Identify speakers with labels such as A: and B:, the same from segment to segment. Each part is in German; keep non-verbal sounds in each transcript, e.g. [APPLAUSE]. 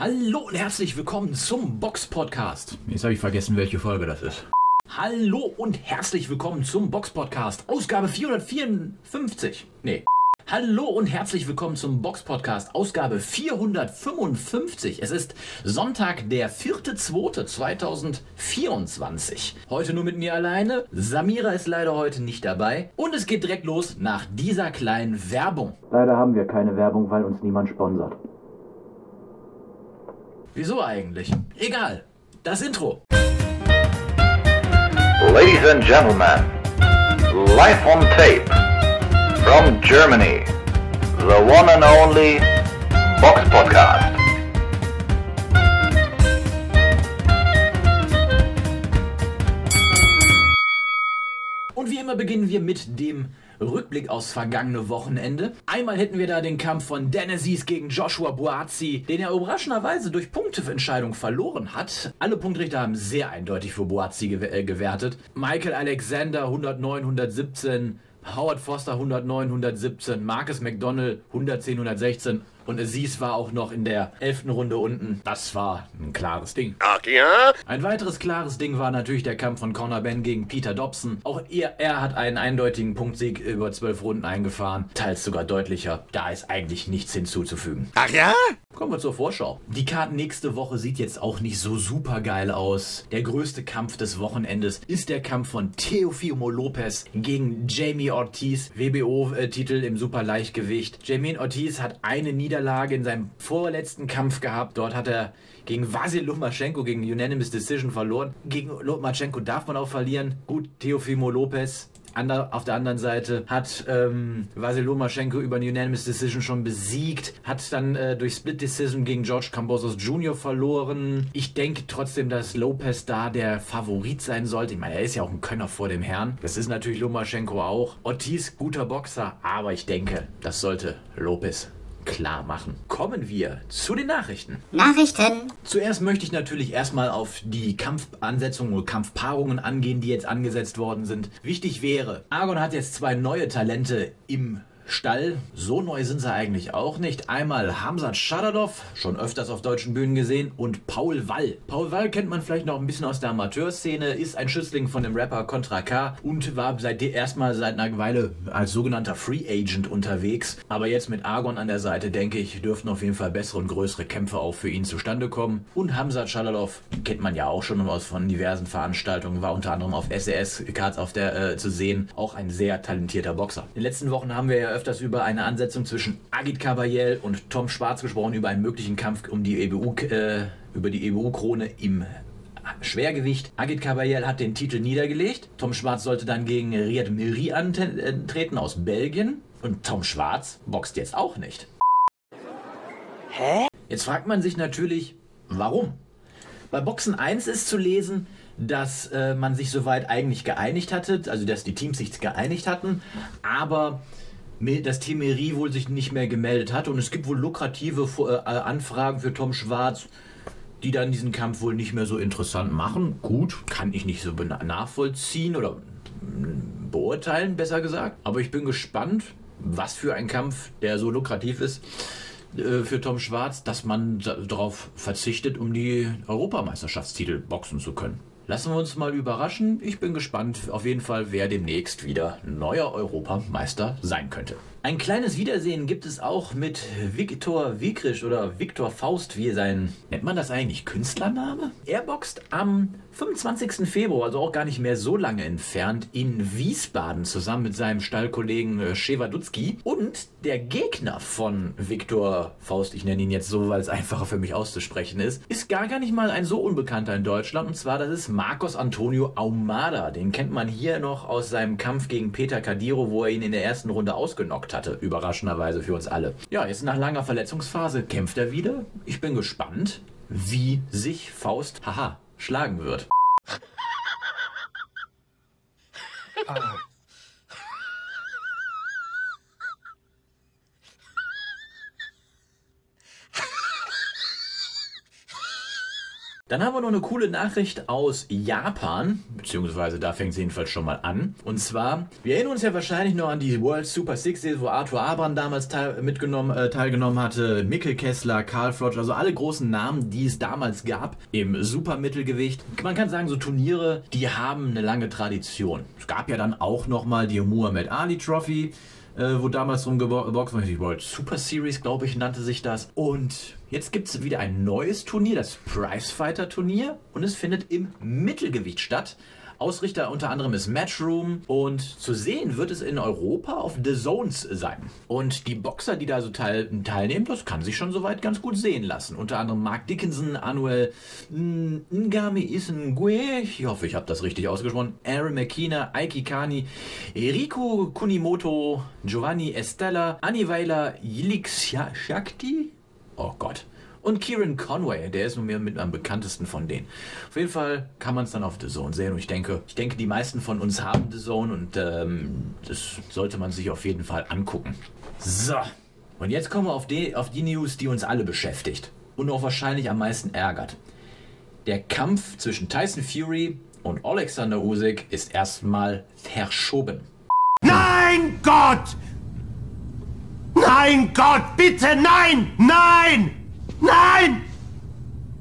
A: Hallo und herzlich willkommen zum Box Podcast. Jetzt habe ich vergessen, welche Folge das ist. Hallo und herzlich willkommen zum Box Podcast, Ausgabe 454. Nee. Hallo und herzlich willkommen zum Box Podcast, Ausgabe 455. Es ist Sonntag, der 4.2.2024. Heute nur mit mir alleine. Samira ist leider heute nicht dabei. Und es geht direkt los nach dieser kleinen Werbung.
B: Leider haben wir keine Werbung, weil uns niemand sponsert.
A: Wieso eigentlich? Egal. Das Intro.
C: Ladies and gentlemen, live on tape from Germany, the one and only Box Podcast.
A: Und wie immer beginnen wir mit dem Rückblick aufs vergangene Wochenende. Einmal hätten wir da den Kampf von Denesis gegen Joshua Boazzi, den er überraschenderweise durch Punkteentscheidung verloren hat. Alle Punktrichter haben sehr eindeutig für Boazzi gew äh, gewertet. Michael Alexander 109, 117, Howard Foster 109, 117, Marcus McDonald 110, 116 und Aziz war auch noch in der elften Runde unten. Das war ein klares Ding.
D: Ach ja?
A: Ein weiteres klares Ding war natürlich der Kampf von Conor Ben gegen Peter Dobson. Auch er, er hat einen eindeutigen Punktsieg über zwölf Runden eingefahren. Teils sogar deutlicher. Da ist eigentlich nichts hinzuzufügen.
D: Ach ja?
A: Kommen wir zur Vorschau. Die Karte nächste Woche sieht jetzt auch nicht so super geil aus. Der größte Kampf des Wochenendes ist der Kampf von Teofimo Lopez gegen Jamie Ortiz. WBO-Titel im Superleichtgewicht. Jamie Ortiz hat eine Niederlage in seinem vorletzten Kampf gehabt. Dort hat er gegen Vasil Lomachenko gegen Unanimous Decision verloren. Gegen Lomachenko darf man auch verlieren. Gut, Teofimo Lopez auf der anderen Seite hat ähm, Vasil Lomachenko über eine Unanimous Decision schon besiegt, hat dann äh, durch Split Decision gegen George Cambosos Jr. verloren. Ich denke trotzdem, dass Lopez da der Favorit sein sollte. Ich meine, er ist ja auch ein Könner vor dem Herrn. Das ist natürlich Lomachenko auch. Ortiz, guter Boxer, aber ich denke, das sollte Lopez klar machen. Kommen wir zu den Nachrichten.
E: Nachrichten.
A: Zuerst möchte ich natürlich erstmal auf die Kampfansetzungen oder Kampfpaarungen angehen, die jetzt angesetzt worden sind. Wichtig wäre, Argon hat jetzt zwei neue Talente im Stall. So neu sind sie eigentlich auch nicht. Einmal Hamzat Shadadov, schon öfters auf deutschen Bühnen gesehen, und Paul Wall. Paul Wall kennt man vielleicht noch ein bisschen aus der Amateurszene, ist ein Schützling von dem Rapper Contra K und war seit erstmal seit einer Weile als sogenannter Free Agent unterwegs. Aber jetzt mit Argon an der Seite, denke ich, dürften auf jeden Fall bessere und größere Kämpfe auch für ihn zustande kommen. Und Hamzat Shadadov kennt man ja auch schon aus von diversen Veranstaltungen, war unter anderem auf SES-Cards auf der äh, zu sehen. Auch ein sehr talentierter Boxer. In den letzten Wochen haben wir ja öfters über eine Ansetzung zwischen Agit Kabayel und Tom Schwarz gesprochen, über einen möglichen Kampf um die EBU, äh, über die EBU-Krone im Schwergewicht. Agit Kabayel hat den Titel niedergelegt. Tom Schwarz sollte dann gegen Riyad Miri antreten aus Belgien. Und Tom Schwarz boxt jetzt auch nicht. Hä? Jetzt fragt man sich natürlich, warum? Bei Boxen 1 ist zu lesen, dass äh, man sich soweit eigentlich geeinigt hatte, also dass die Teams sich geeinigt hatten, aber das Team wohl sich nicht mehr gemeldet hat und es gibt wohl lukrative äh, Anfragen für Tom Schwarz, die dann diesen Kampf wohl nicht mehr so interessant machen. Gut, kann ich nicht so nachvollziehen oder beurteilen, besser gesagt. Aber ich bin gespannt, was für ein Kampf, der so lukrativ ist äh, für Tom Schwarz, dass man darauf verzichtet, um die Europameisterschaftstitel boxen zu können. Lassen wir uns mal überraschen. Ich bin gespannt auf jeden Fall, wer demnächst wieder neuer Europameister sein könnte. Ein kleines Wiedersehen gibt es auch mit Viktor Wikrisch oder Viktor Faust, wie sein, nennt man das eigentlich, Künstlername? Er boxt am 25. Februar, also auch gar nicht mehr so lange entfernt, in Wiesbaden zusammen mit seinem Stallkollegen äh, Schewadutzki. Und der Gegner von Viktor Faust, ich nenne ihn jetzt so, weil es einfacher für mich auszusprechen ist, ist gar, gar nicht mal ein so unbekannter in Deutschland. Und zwar, das ist Marcos Antonio Aumada. Den kennt man hier noch aus seinem Kampf gegen Peter Kadiro, wo er ihn in der ersten Runde ausgenockt hatte. Überraschenderweise für uns alle. Ja, jetzt nach langer Verletzungsphase kämpft er wieder. Ich bin gespannt, wie sich Faust, haha, schlagen wird.
D: Ah.
A: Dann haben wir noch eine coole Nachricht aus Japan, beziehungsweise da fängt es jedenfalls schon mal an. Und zwar, wir erinnern uns ja wahrscheinlich noch an die World Super Sixes, wo Arthur Abraham damals teil, mitgenommen, äh, teilgenommen hatte, Mikkel Kessler, Karl Frosch, also alle großen Namen, die es damals gab im Supermittelgewicht. Man kann sagen, so Turniere, die haben eine lange Tradition. Es gab ja dann auch nochmal die Muhammad Ali Trophy äh, wo damals drum geboxt wurde. Die World Super Series, glaube ich, nannte sich das. Und jetzt gibt es wieder ein neues Turnier, das Prizefighter Turnier. Und es findet im Mittelgewicht statt. Ausrichter unter anderem ist Matchroom und zu sehen wird es in Europa auf The Zones sein. Und die Boxer, die da so teil, teilnehmen, das kann sich schon soweit ganz gut sehen lassen. Unter anderem Mark Dickinson, Anuel Ngami Isengwe, ich hoffe, ich habe das richtig ausgesprochen, Aaron McKenna, Aiki Kani, Riku Kunimoto, Giovanni Estella, Annie Weiler, Yilik Shakti, oh Gott, und Kieran Conway, der ist nun mehr mit am bekanntesten von denen. Auf jeden Fall kann man es dann auf The Zone sehen und ich denke, ich denke, die meisten von uns haben The Zone und ähm, das sollte man sich auf jeden Fall angucken. So, und jetzt kommen wir auf die, auf die News, die uns alle beschäftigt und auch wahrscheinlich am meisten ärgert. Der Kampf zwischen Tyson Fury und Alexander Usyk ist erstmal verschoben.
E: Nein, Gott! Nein, Gott, bitte, nein! Nein! Nein!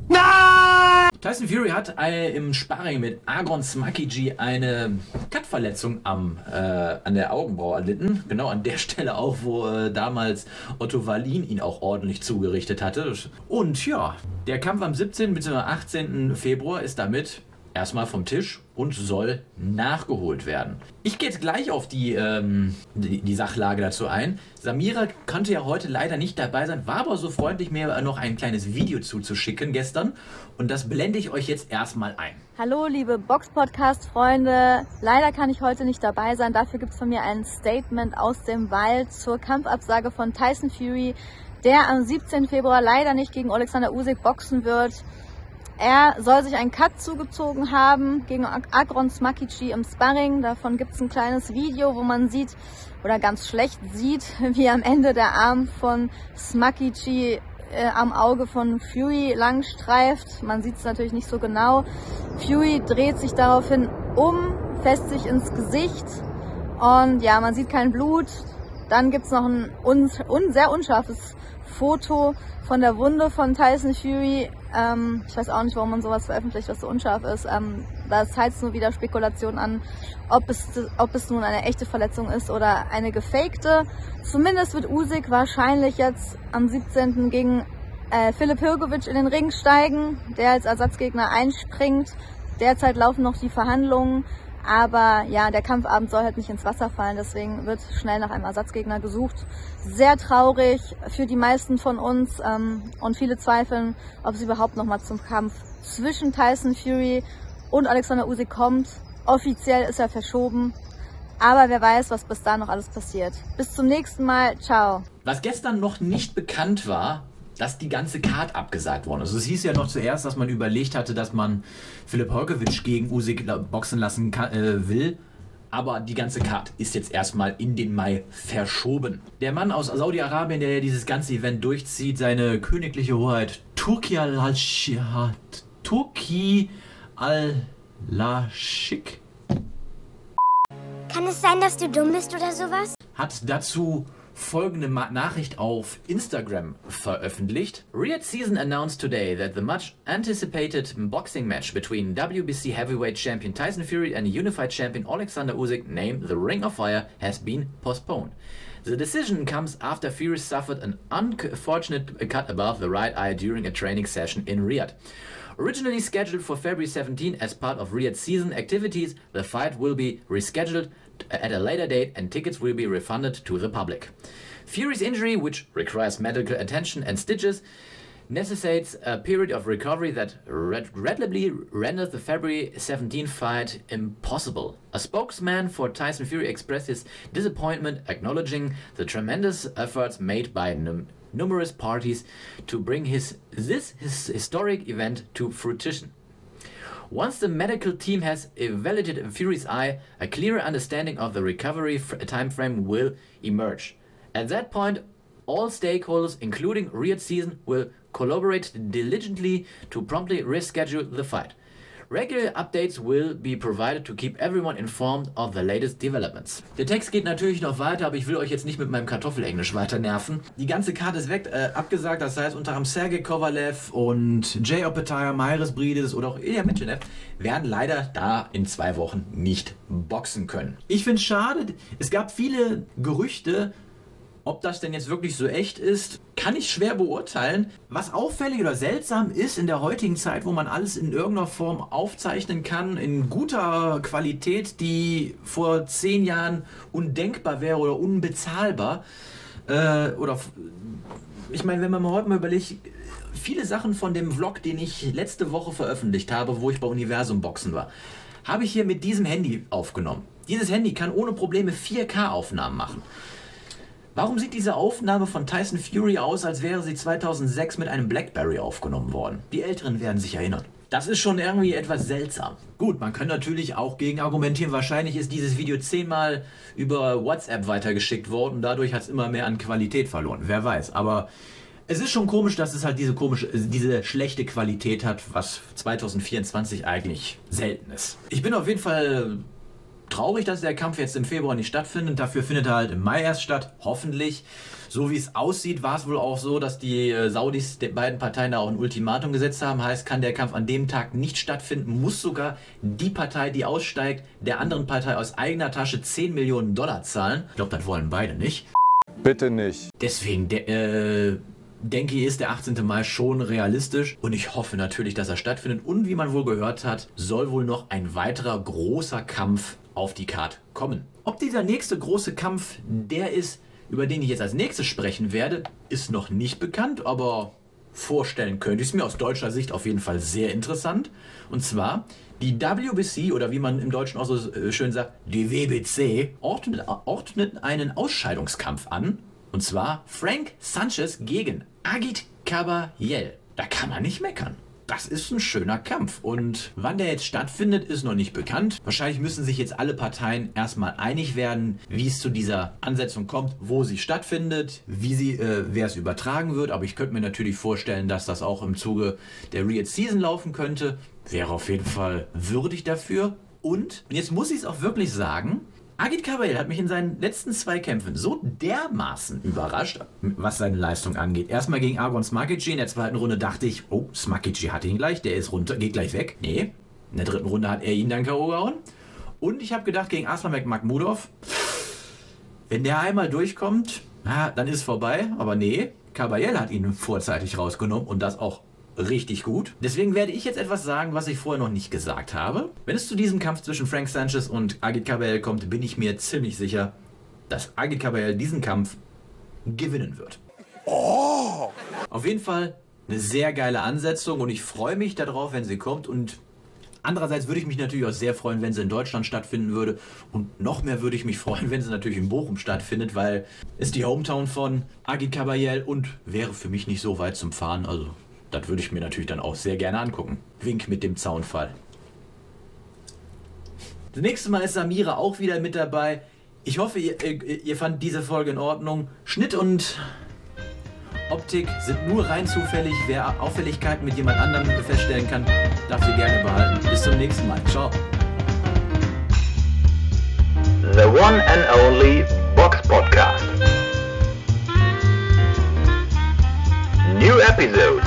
E: Nein!
A: Tyson Fury hat äh, im Sparring mit Argon Smakiji eine Cutverletzung am, äh, an der Augenbraue erlitten. Genau an der [LAUGHS] Stelle auch, wo äh, damals Otto Wallin ihn auch ordentlich zugerichtet hatte. Und ja, der Kampf am 17. bzw. 18. Februar ist damit erstmal vom Tisch und soll nachgeholt werden. Ich gehe jetzt gleich auf die, ähm, die, die, Sachlage dazu ein. Samira konnte ja heute leider nicht dabei sein, war aber so freundlich, mir noch ein kleines Video zuzuschicken gestern. Und das blende ich euch jetzt erstmal ein.
F: Hallo, liebe Box-Podcast-Freunde. Leider kann ich heute nicht dabei sein. Dafür gibt es von mir ein Statement aus dem Wald zur Kampfabsage von Tyson Fury, der am 17. Februar leider nicht gegen Alexander Usyk boxen wird. Er soll sich einen Cut zugezogen haben gegen Agron Smakici im Sparring. Davon gibt es ein kleines Video, wo man sieht oder ganz schlecht sieht, [LAUGHS] wie am Ende der Arm von Smakici äh, am Auge von Fury lang streift. Man sieht es natürlich nicht so genau. Fury dreht sich daraufhin um, fässt sich ins Gesicht und ja, man sieht kein Blut. Dann gibt es noch ein un, un, sehr unscharfes Foto von der Wunde von Tyson Fury. Ähm, ich weiß auch nicht, warum man sowas veröffentlicht, was so unscharf ist. Ähm, da zeigt nur wieder Spekulation an, ob es, ob es nun eine echte Verletzung ist oder eine gefakte. Zumindest wird Usyk wahrscheinlich jetzt am 17. gegen äh, Philipp Hirgovic in den Ring steigen, der als Ersatzgegner einspringt. Derzeit laufen noch die Verhandlungen. Aber ja, der Kampfabend soll halt nicht ins Wasser fallen, deswegen wird schnell nach einem Ersatzgegner gesucht. Sehr traurig für die meisten von uns ähm, und viele zweifeln, ob es überhaupt nochmal zum Kampf zwischen Tyson Fury und Alexander Usyk kommt. Offiziell ist er verschoben, aber wer weiß, was bis da noch alles passiert. Bis zum nächsten Mal. Ciao.
A: Was gestern noch nicht bekannt war, dass die ganze Card abgesagt worden ist. Also es hieß ja noch zuerst, dass man überlegt hatte, dass man Philipp Holkewitsch gegen Usyk boxen lassen kann, äh, will. Aber die ganze Card ist jetzt erstmal in den Mai verschoben. Der Mann aus Saudi-Arabien, der dieses ganze Event durchzieht, seine königliche Hoheit Turki al-Lashik. Turki al-Lashik.
G: Kann es sein, dass du dumm bist oder sowas?
A: Hat dazu folgende Ma Nachricht auf Instagram veröffentlicht. Riyadh Season announced today that the much anticipated boxing match between WBC heavyweight champion Tyson Fury and unified champion Alexander Usyk, named the Ring of Fire, has been postponed. The decision comes after Fury suffered an unfortunate cut above the right eye during a training session in Riyadh. Originally scheduled for February 17 as part of Riyadh season activities, the fight will be rescheduled at a later date and tickets will be refunded to the public. Fury's injury, which requires medical attention and stitches, necessitates a period of recovery that readily renders the February 17 fight impossible. A spokesman for Tyson Fury expressed his disappointment, acknowledging the tremendous efforts made by num numerous parties to bring his this his historic event to fruition. Once the medical team has evaluated Fury's eye, a clearer understanding of the recovery timeframe will emerge. At that point, all stakeholders, including Riyadh Season, will collaborate diligently to promptly reschedule the fight. Regular updates will be provided to keep everyone informed of the latest developments. Der Text geht natürlich noch weiter, aber ich will euch jetzt nicht mit meinem Kartoffelenglisch weiter nerven. Die ganze Karte ist weg, äh, abgesagt, das heißt unter anderem Sergei Kovalev und Jay Opetaia, Myris Brides oder auch Ilya Mitchenev werden leider da in zwei Wochen nicht boxen können. Ich finde es schade, es gab viele Gerüchte, ob das denn jetzt wirklich so echt ist, kann ich schwer beurteilen. Was auffällig oder seltsam ist in der heutigen Zeit, wo man alles in irgendeiner Form aufzeichnen kann, in guter Qualität, die vor zehn Jahren undenkbar wäre oder unbezahlbar. Äh, oder ich meine, wenn man mal heute mal überlegt, viele Sachen von dem Vlog, den ich letzte Woche veröffentlicht habe, wo ich bei Universum Boxen war, habe ich hier mit diesem Handy aufgenommen. Dieses Handy kann ohne Probleme 4K-Aufnahmen machen. Warum sieht diese Aufnahme von Tyson Fury aus, als wäre sie 2006 mit einem Blackberry aufgenommen worden? Die Älteren werden sich erinnern. Das ist schon irgendwie etwas seltsam. Gut, man kann natürlich auch gegen argumentieren, wahrscheinlich ist dieses Video zehnmal über WhatsApp weitergeschickt worden, dadurch hat es immer mehr an Qualität verloren. Wer weiß, aber es ist schon komisch, dass es halt diese komische, diese schlechte Qualität hat, was 2024 eigentlich selten ist. Ich bin auf jeden Fall traurig, dass der Kampf jetzt im Februar nicht stattfindet. Dafür findet er halt im Mai erst statt, hoffentlich. So wie es aussieht, war es wohl auch so, dass die äh, Saudis den beiden Parteien da auch ein Ultimatum gesetzt haben. Heißt, kann der Kampf an dem Tag nicht stattfinden, muss sogar die Partei, die aussteigt, der anderen Partei aus eigener Tasche 10 Millionen Dollar zahlen. Ich glaube, das wollen beide nicht.
H: Bitte nicht.
A: Deswegen, de äh, denke ich, ist der 18. Mai schon realistisch und ich hoffe natürlich, dass er stattfindet. Und wie man wohl gehört hat, soll wohl noch ein weiterer großer Kampf auf die Karte kommen. Ob dieser nächste große Kampf der ist, über den ich jetzt als nächstes sprechen werde, ist noch nicht bekannt, aber vorstellen könnte ich es mir aus deutscher Sicht auf jeden Fall sehr interessant. Und zwar die WBC oder wie man im Deutschen auch so äh, schön sagt, die WBC ordnet, ordnet einen Ausscheidungskampf an. Und zwar Frank Sanchez gegen Agit Kabayel. Da kann man nicht meckern das ist ein schöner Kampf. Und wann der jetzt stattfindet, ist noch nicht bekannt. Wahrscheinlich müssen sich jetzt alle Parteien erstmal einig werden, wie es zu dieser Ansetzung kommt, wo sie stattfindet, wie sie, äh, wer es übertragen wird. Aber ich könnte mir natürlich vorstellen, dass das auch im Zuge der Real Season laufen könnte. Wäre auf jeden Fall würdig dafür. Und jetzt muss ich es auch wirklich sagen, Agit Kabayel hat mich in seinen letzten zwei Kämpfen so dermaßen überrascht, was seine Leistung angeht. Erstmal gegen Argon Smakici, in der zweiten Runde dachte ich, oh, Smakici hat ihn gleich, der ist runter, geht gleich weg. Nee, in der dritten Runde hat er ihn dann K.O. gehauen. Und ich habe gedacht, gegen Aslanbek Magmudov, wenn der einmal durchkommt, na, dann ist vorbei. Aber nee, Kabayel hat ihn vorzeitig rausgenommen und das auch richtig gut. Deswegen werde ich jetzt etwas sagen, was ich vorher noch nicht gesagt habe. Wenn es zu diesem Kampf zwischen Frank Sanchez und Agit Kabayel kommt, bin ich mir ziemlich sicher, dass Agit Kabayel diesen Kampf gewinnen wird. Oh! Auf jeden Fall eine sehr geile Ansetzung und ich freue mich darauf, wenn sie kommt und Andererseits würde ich mich natürlich auch sehr freuen, wenn sie in Deutschland stattfinden würde. Und noch mehr würde ich mich freuen, wenn sie natürlich in Bochum stattfindet, weil es die Hometown von Agit Kabayel und wäre für mich nicht so weit zum Fahren. Also das würde ich mir natürlich dann auch sehr gerne angucken. Wink mit dem Zaunfall. Das nächste Mal ist Samira auch wieder mit dabei. Ich hoffe, ihr, ihr fand diese Folge in Ordnung. Schnitt und Optik sind nur rein zufällig. Wer Auffälligkeiten mit jemand anderem feststellen kann, darf sie gerne behalten. Bis zum nächsten Mal. Ciao.
C: The one and only Box Podcast. New episodes